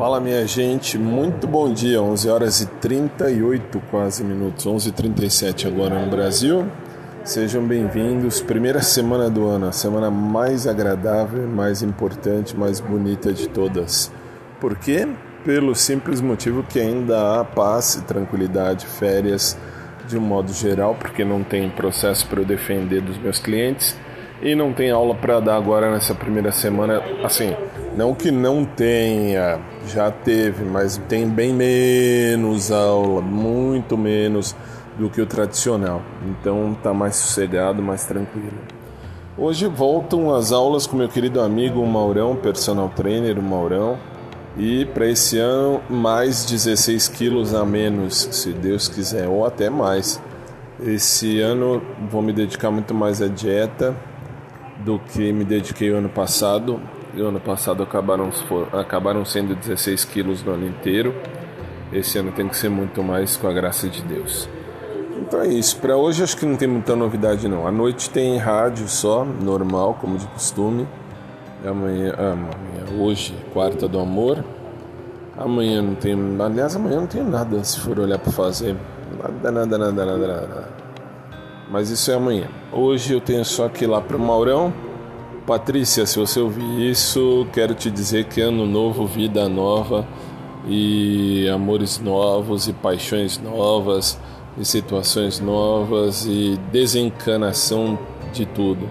Fala minha gente, muito bom dia, 11 horas e 38 quase minutos, 11h37 agora no Brasil. Sejam bem-vindos, primeira semana do ano, a semana mais agradável, mais importante, mais bonita de todas. Por quê? Pelo simples motivo que ainda há paz tranquilidade, férias de um modo geral, porque não tem processo para eu defender dos meus clientes e não tem aula para dar agora nessa primeira semana. Assim, não que não tenha, já teve, mas tem bem menos aula, muito menos do que o tradicional. Então tá mais sossegado, mais tranquilo. Hoje voltam as aulas com meu querido amigo Maurão, personal trainer, Maurão. E para esse ano, mais 16 quilos a menos, se Deus quiser, ou até mais. Esse ano vou me dedicar muito mais à dieta, do que me dediquei o ano passado. O ano passado acabaram, acabaram sendo 16 quilos no ano inteiro. Esse ano tem que ser muito mais com a graça de Deus. Então é isso. Para hoje acho que não tem muita novidade não. À noite tem rádio só, normal, como de costume. Amanhã, amanhã hoje, quarta do amor. Amanhã não tem, aliás, amanhã não tem nada se for olhar para fazer. Nada, nada, nada, nada, nada mas isso é amanhã. Hoje eu tenho só que ir lá para o Maurão. Patrícia, se você ouvir isso, quero te dizer que ano novo, vida nova e amores novos e paixões novas e situações novas e desencanação de tudo.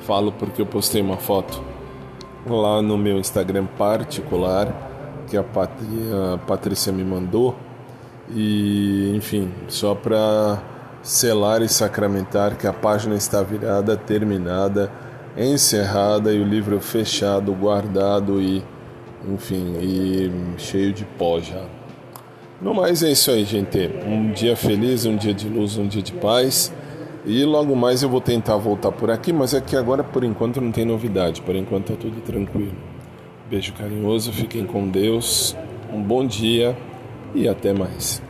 Falo porque eu postei uma foto lá no meu Instagram particular que a Patrícia me mandou e enfim, só para selar e sacramentar que a página está virada, terminada, encerrada e o livro fechado, guardado e, enfim, e cheio de pó já. No mais é isso aí, gente. Um dia feliz, um dia de luz, um dia de paz. E logo mais eu vou tentar voltar por aqui, mas é que agora por enquanto não tem novidade, por enquanto é tudo tranquilo. Beijo carinhoso, fiquem com Deus, um bom dia e até mais.